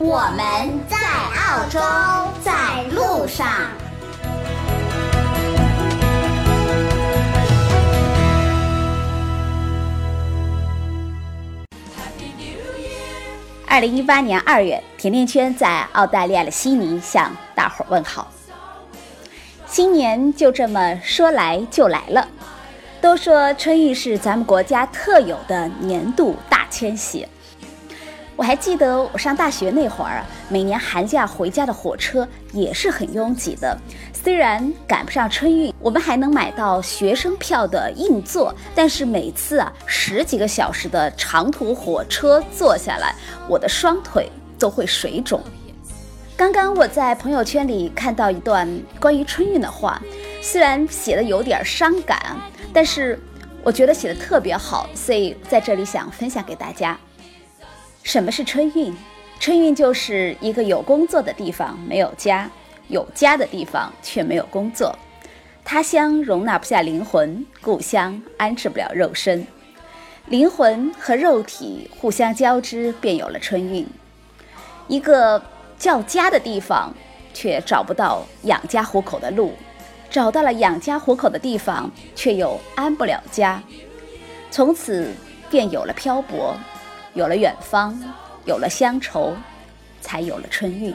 我们在澳洲，在路上。二零一八年二月，甜甜圈在澳大利亚的悉尼向大伙儿问好。新年就这么说来就来了。都说春运是咱们国家特有的年度大迁徙。我还记得我上大学那会儿，每年寒假回家的火车也是很拥挤的。虽然赶不上春运，我们还能买到学生票的硬座，但是每次啊十几个小时的长途火车坐下来，我的双腿都会水肿。刚刚我在朋友圈里看到一段关于春运的话，虽然写的有点伤感。但是我觉得写的特别好，所以在这里想分享给大家。什么是春运？春运就是一个有工作的地方没有家，有家的地方却没有工作。他乡容纳不下灵魂，故乡安置不了肉身，灵魂和肉体互相交织，便有了春运。一个叫家的地方，却找不到养家糊口的路。找到了养家糊口的地方，却又安不了家，从此便有了漂泊，有了远方，有了乡愁，才有了春运。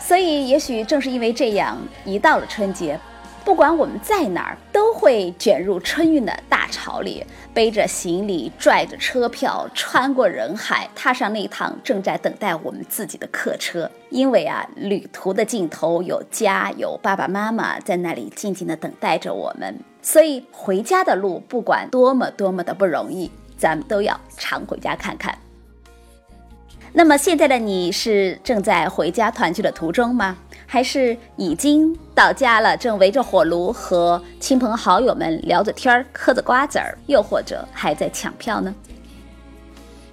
所以，也许正是因为这样，一到了春节。不管我们在哪儿，都会卷入春运的大潮里，背着行李，拽着车票，穿过人海，踏上那趟正在等待我们自己的客车。因为啊，旅途的尽头有家，有爸爸妈妈在那里静静的等待着我们，所以回家的路不管多么多么的不容易，咱们都要常回家看看。那么现在的你是正在回家团聚的途中吗？还是已经到家了，正围着火炉和亲朋好友们聊着天儿、嗑着瓜子儿，又或者还在抢票呢？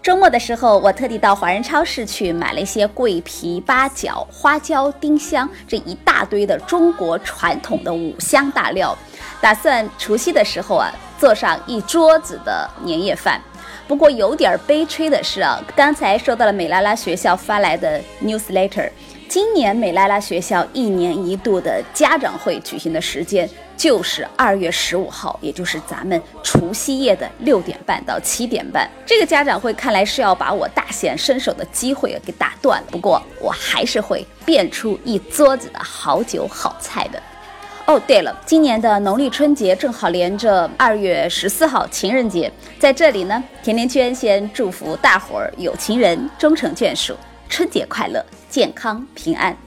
周末的时候，我特地到华人超市去买了一些桂皮、八角、花椒、丁香这一大堆的中国传统的五香大料，打算除夕的时候啊做上一桌子的年夜饭。不过有点悲催的是啊，刚才收到了美拉拉学校发来的 newsletter。今年美拉拉学校一年一度的家长会举行的时间就是二月十五号，也就是咱们除夕夜的六点半到七点半。这个家长会看来是要把我大显身手的机会给打断了。不过我还是会变出一桌子的好酒好菜的。哦，对了，今年的农历春节正好连着二月十四号情人节，在这里呢，甜甜圈先祝福大伙儿有情人终成眷属。春节快乐，健康平安。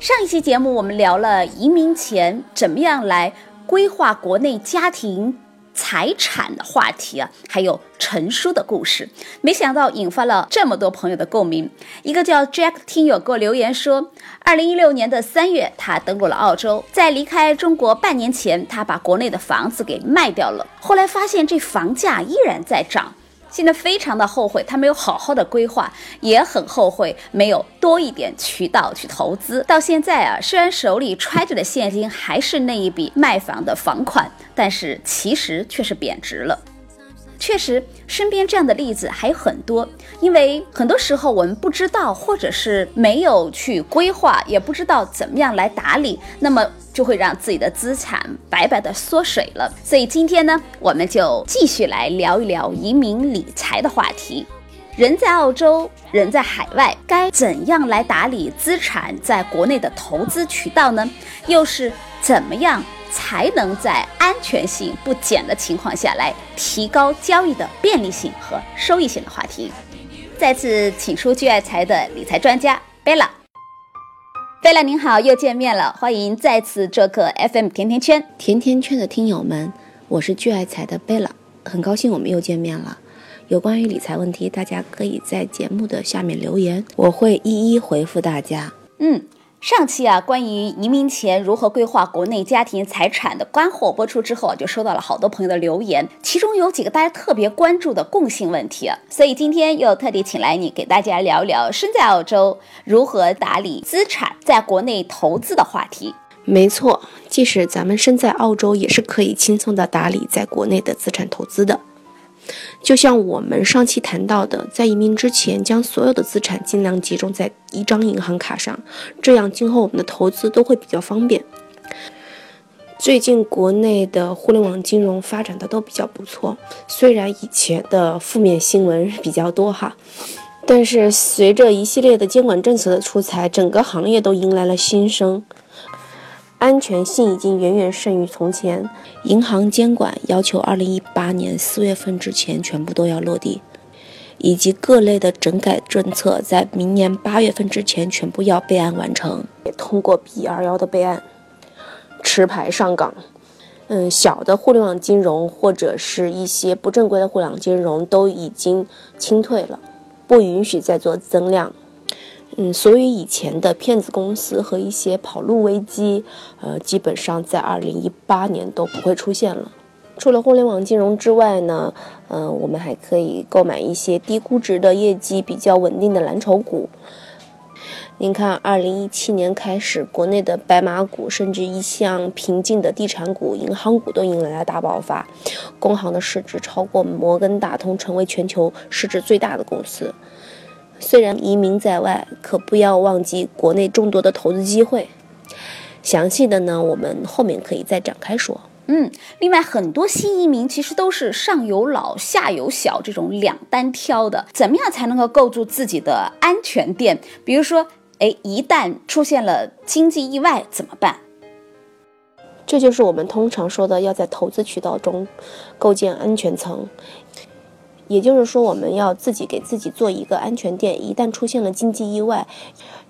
上一期节目我们聊了移民前怎么样来规划国内家庭财产的话题啊，还有陈叔的故事，没想到引发了这么多朋友的共鸣。一个叫 Jack 听友给我留言说，二零一六年的三月，他登陆了澳洲，在离开中国半年前，他把国内的房子给卖掉了，后来发现这房价依然在涨。现在非常的后悔，他没有好好的规划，也很后悔没有多一点渠道去投资。到现在啊，虽然手里揣着的现金还是那一笔卖房的房款，但是其实却是贬值了。确实，身边这样的例子还有很多。因为很多时候我们不知道，或者是没有去规划，也不知道怎么样来打理，那么就会让自己的资产白白的缩水了。所以今天呢，我们就继续来聊一聊移民理财的话题。人在澳洲，人在海外，该怎样来打理资产在国内的投资渠道呢？又是怎么样？才能在安全性不减的情况下来提高交易的便利性和收益性的话题。再次请出聚爱财的理财专家贝拉。贝拉您好，又见面了，欢迎再次做客 FM 甜甜圈。甜甜圈的听友们，我是聚爱财的贝拉，很高兴我们又见面了。有关于理财问题，大家可以在节目的下面留言，我会一一回复大家。嗯。上期啊，关于移民前如何规划国内家庭财产的干货播出之后，就收到了好多朋友的留言，其中有几个大家特别关注的共性问题，所以今天又特地请来你给大家聊聊身在澳洲如何打理资产在国内投资的话题。没错，即使咱们身在澳洲，也是可以轻松的打理在国内的资产投资的。就像我们上期谈到的，在移民之前，将所有的资产尽量集中在一张银行卡上，这样今后我们的投资都会比较方便。最近国内的互联网金融发展的都比较不错，虽然以前的负面新闻比较多哈，但是随着一系列的监管政策的出台，整个行业都迎来了新生。安全性已经远远胜于从前，银行监管要求二零一八年四月份之前全部都要落地，以及各类的整改政策在明年八月份之前全部要备案完成。也通过 B 二幺的备案，持牌上岗。嗯，小的互联网金融或者是一些不正规的互联网金融都已经清退了，不允许再做增量。嗯，所以以前的骗子公司和一些跑路危机，呃，基本上在二零一八年都不会出现了。除了互联网金融之外呢，嗯，我们还可以购买一些低估值的业绩比较稳定的蓝筹股。您看，二零一七年开始，国内的白马股，甚至一向平静的地产股、银行股都迎来了大爆发，工行的市值超过摩根大通，成为全球市值最大的公司。虽然移民在外，可不要忘记国内众多的投资机会。详细的呢，我们后面可以再展开说。嗯，另外很多新移民其实都是上有老下有小这种两单挑的，怎么样才能够构筑自己的安全垫？比如说，哎，一旦出现了经济意外怎么办？这就是我们通常说的，要在投资渠道中构建安全层。也就是说，我们要自己给自己做一个安全垫，一旦出现了经济意外，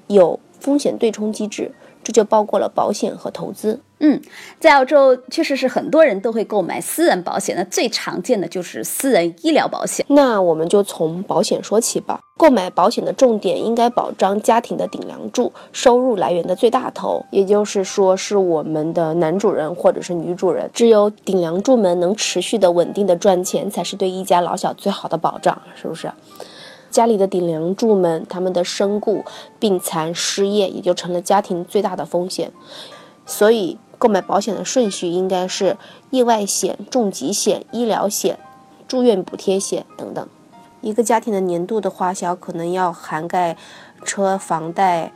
有风险对冲机制。这就包括了保险和投资。嗯，在澳洲确实是很多人都会购买私人保险，那最常见的就是私人医疗保险。那我们就从保险说起吧。购买保险的重点应该保障家庭的顶梁柱，收入来源的最大头，也就是说是我们的男主人或者是女主人。只有顶梁柱们能持续的稳定的赚钱，才是对一家老小最好的保障，是不是？家里的顶梁柱们，他们的身故、病残、失业，也就成了家庭最大的风险。所以，购买保险的顺序应该是意外险、重疾险、医疗险、住院补贴险等等。一个家庭的年度的花销可能要涵盖车、房贷、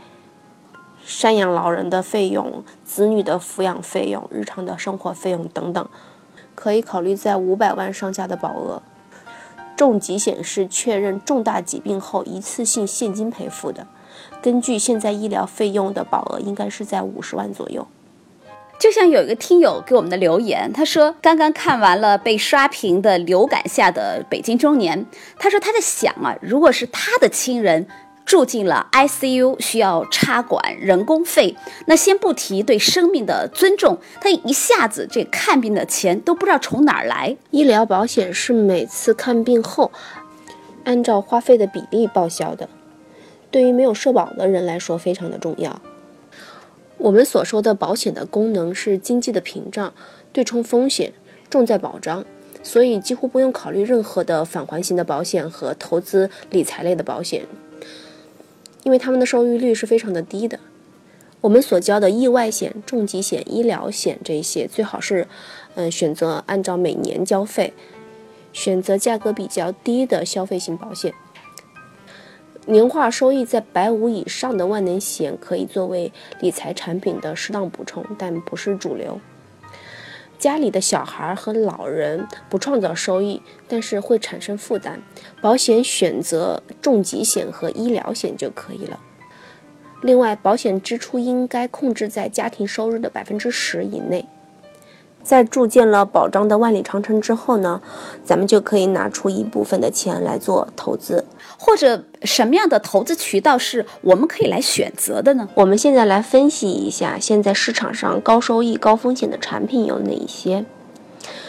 赡养老人的费用、子女的抚养费用、日常的生活费用等等，可以考虑在五百万上下的保额。重疾险是确认重大疾病后一次性现金赔付的，根据现在医疗费用的保额应该是在五十万左右。就像有一个听友给我们的留言，他说刚刚看完了被刷屏的流感下的北京中年，他说他在想啊，如果是他的亲人。住进了 ICU，需要插管、人工费。那先不提对生命的尊重，他一下子这看病的钱都不知道从哪儿来。医疗保险是每次看病后按照花费的比例报销的，对于没有社保的人来说非常的重要。我们所说的保险的功能是经济的屏障，对冲风险，重在保障，所以几乎不用考虑任何的返还型的保险和投资理财类的保险。因为他们的收益率是非常的低的，我们所交的意外险、重疾险、医疗险这些，最好是，嗯，选择按照每年交费，选择价格比较低的消费型保险。年化收益在百五以上的万能险可以作为理财产品的适当补充，但不是主流。家里的小孩和老人不创造收益，但是会产生负担。保险选择重疾险和医疗险就可以了。另外，保险支出应该控制在家庭收入的百分之十以内。在筑建了保障的万里长城之后呢，咱们就可以拿出一部分的钱来做投资，或者什么样的投资渠道是我们可以来选择的呢？我们现在来分析一下，现在市场上高收益高风险的产品有哪一些？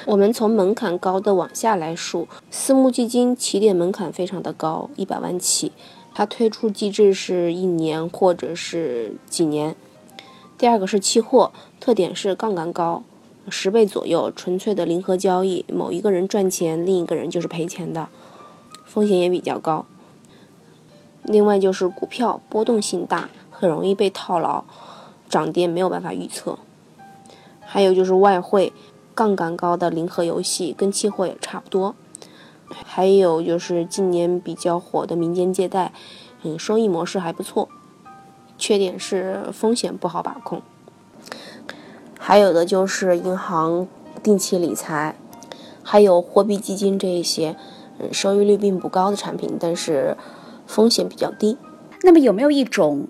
我们从门槛高的往下来数，私募基金起点门槛非常的高，一百万起，它推出机制是一年或者是几年。第二个是期货，特点是杠杆高，十倍左右，纯粹的零和交易，某一个人赚钱，另一个人就是赔钱的，风险也比较高。另外就是股票波动性大，很容易被套牢，涨跌没有办法预测。还有就是外汇，杠杆高的零和游戏，跟期货也差不多。还有就是近年比较火的民间借贷，嗯，收益模式还不错，缺点是风险不好把控。还有的就是银行定期理财，还有货币基金这一些，嗯，收益率并不高的产品，但是风险比较低。那么有没有一种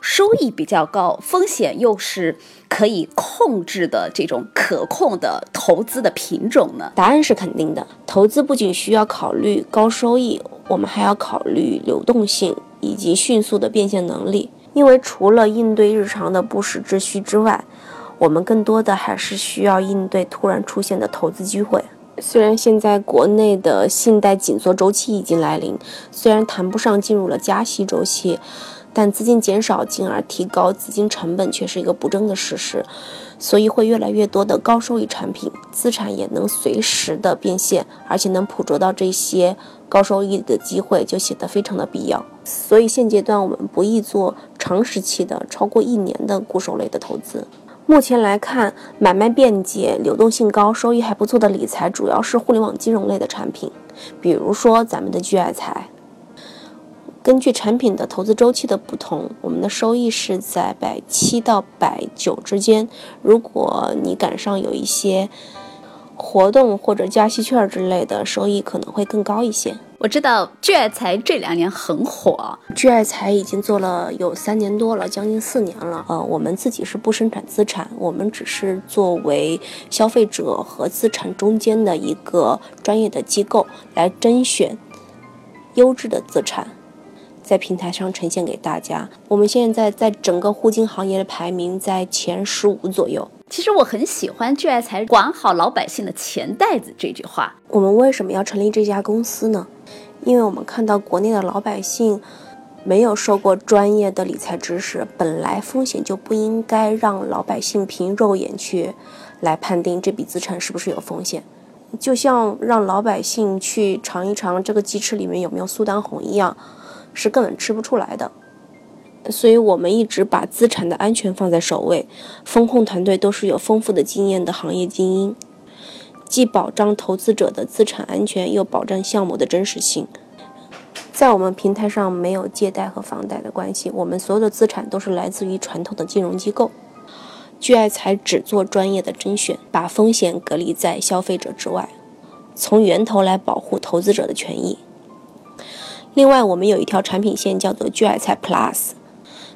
收益比较高，风险又是可以控制的这种可控的投资的品种呢？答案是肯定的。投资不仅需要考虑高收益，我们还要考虑流动性以及迅速的变现能力。因为除了应对日常的不时之需之外，我们更多的还是需要应对突然出现的投资机会。虽然现在国内的信贷紧缩周期已经来临，虽然谈不上进入了加息周期，但资金减少进而提高资金成本却是一个不争的事实。所以会越来越多的高收益产品，资产也能随时的变现，而且能捕捉到这些高收益的机会，就显得非常的必要。所以现阶段我们不宜做长时期的超过一年的固收类的投资。目前来看，买卖便捷、流动性高、收益还不错的理财，主要是互联网金融类的产品，比如说咱们的聚爱财。根据产品的投资周期的不同，我们的收益是在百七到百九之间。如果你赶上有一些活动或者加息券之类的，收益可能会更高一些。我知道聚爱财这两年很火，聚爱财已经做了有三年多了，将近四年了。呃，我们自己是不生产资产，我们只是作为消费者和资产中间的一个专业的机构，来甄选优质的资产。在平台上呈现给大家。我们现在在整个互金行业的排名在前十五左右。其实我很喜欢聚爱财管好老百姓的钱袋子这句话。我们为什么要成立这家公司呢？因为我们看到国内的老百姓没有受过专业的理财知识，本来风险就不应该让老百姓凭肉眼去来判定这笔资产是不是有风险。就像让老百姓去尝一尝这个鸡翅里面有没有苏丹红一样。是根本吃不出来的，所以我们一直把资产的安全放在首位，风控团队都是有丰富的经验的行业精英，既保障投资者的资产安全，又保证项目的真实性。在我们平台上没有借贷和房贷的关系，我们所有的资产都是来自于传统的金融机构。聚爱财只做专业的甄选，把风险隔离在消费者之外，从源头来保护投资者的权益。另外，我们有一条产品线叫做聚爱财 Plus，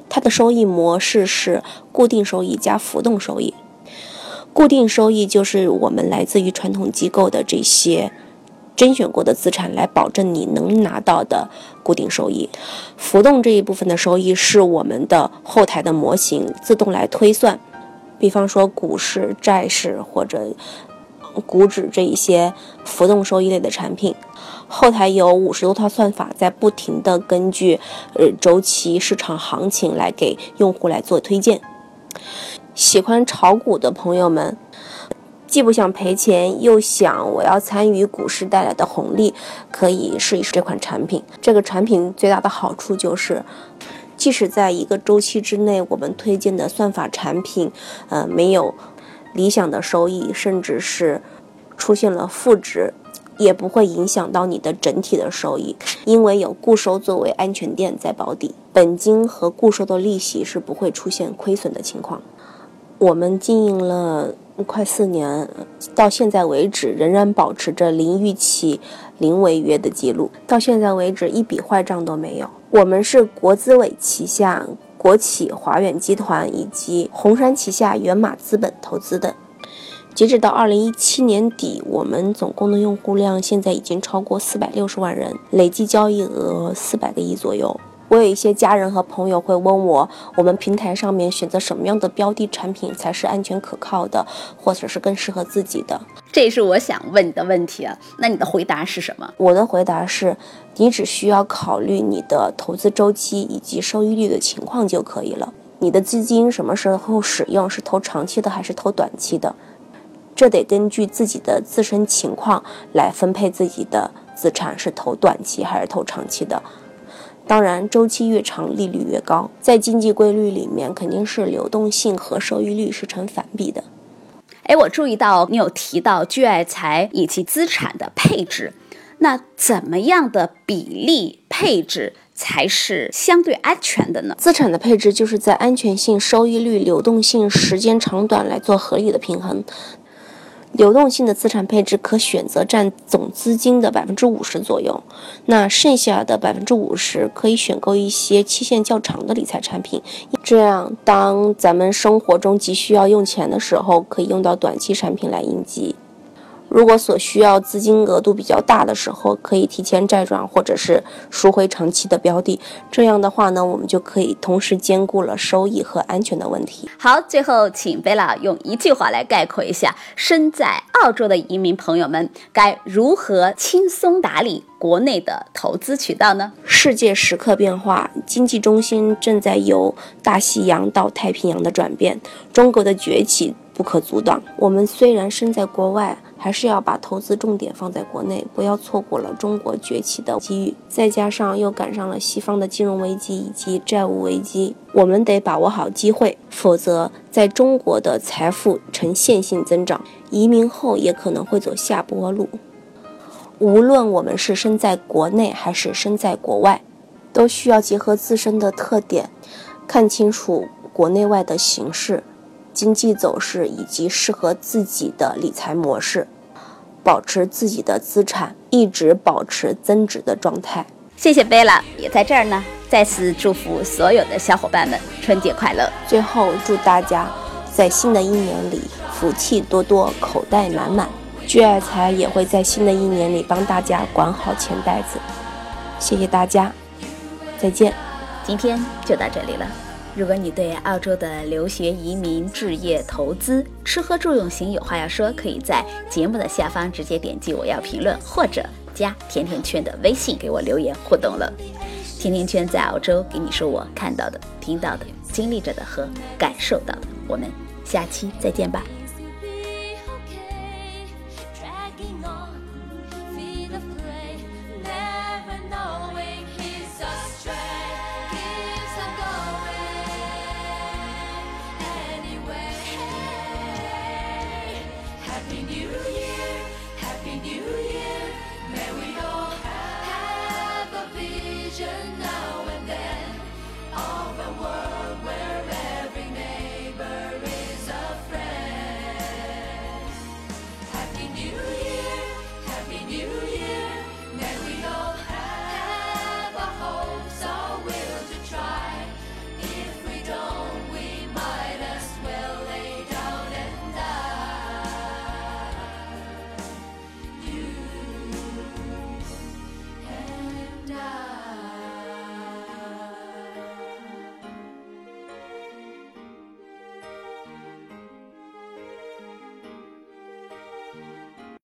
它的收益模式是固定收益加浮动收益。固定收益就是我们来自于传统机构的这些甄选过的资产，来保证你能拿到的固定收益。浮动这一部分的收益是我们的后台的模型自动来推算，比方说股市、债市或者股指这一些浮动收益类的产品。后台有五十多套算法，在不停的根据呃周期、市场行情来给用户来做推荐。喜欢炒股的朋友们，既不想赔钱，又想我要参与股市带来的红利，可以试一试这款产品。这个产品最大的好处就是，即使在一个周期之内，我们推荐的算法产品，呃，没有理想的收益，甚至是出现了负值。也不会影响到你的整体的收益，因为有固收作为安全垫在保底，本金和固收的利息是不会出现亏损的情况。我们经营了快四年，到现在为止仍然保持着零逾期、零违约的记录，到现在为止一笔坏账都没有。我们是国资委旗下国企华远集团以及红杉旗下源码资本投资的。截止到二零一七年底，我们总共的用户量现在已经超过四百六十万人，累计交易额四百个亿左右。我有一些家人和朋友会问我，我们平台上面选择什么样的标的产品才是安全可靠的，或者是更适合自己的？这也是我想问你的问题啊。那你的回答是什么？我的回答是，你只需要考虑你的投资周期以及收益率的情况就可以了。你的资金什么时候使用，是投长期的还是投短期的？这得根据自己的自身情况来分配自己的资产，是投短期还是投长期的。当然，周期越长，利率越高。在经济规律里面，肯定是流动性和收益率是成反比的。哎，我注意到你有提到聚爱财以及资产的配置，那怎么样的比例配置才是相对安全的呢？资产的配置就是在安全性、收益率、流动性、时间长短来做合理的平衡。流动性的资产配置可选择占总资金的百分之五十左右，那剩下的百分之五十可以选购一些期限较长的理财产品，这样当咱们生活中急需要用钱的时候，可以用到短期产品来应急。如果所需要资金额度比较大的时候，可以提前债转或者是赎回长期的标的。这样的话呢，我们就可以同时兼顾了收益和安全的问题。好，最后请贝拉用一句话来概括一下身在澳洲的移民朋友们该如何轻松打理国内的投资渠道呢？世界时刻变化，经济中心正在由大西洋到太平洋的转变，中国的崛起不可阻挡。我们虽然身在国外。还是要把投资重点放在国内，不要错过了中国崛起的机遇。再加上又赶上了西方的金融危机以及债务危机，我们得把握好机会，否则在中国的财富呈线性增长，移民后也可能会走下坡路。无论我们是身在国内还是身在国外，都需要结合自身的特点，看清楚国内外的形势。经济走势以及适合自己的理财模式，保持自己的资产一直保持增值的状态。谢谢贝拉，也在这儿呢，再次祝福所有的小伙伴们春节快乐。最后祝大家在新的一年里福气多多，口袋满满。聚爱财也会在新的一年里帮大家管好钱袋子。谢谢大家，再见。今天就到这里了。如果你对澳洲的留学、移民、置业、投资、吃喝住用行有话要说，可以在节目的下方直接点击“我要评论”或者加甜甜圈的微信给我留言互动了。甜甜圈在澳洲给你说我看到的、听到的、经历着的和感受到的。我们下期再见吧。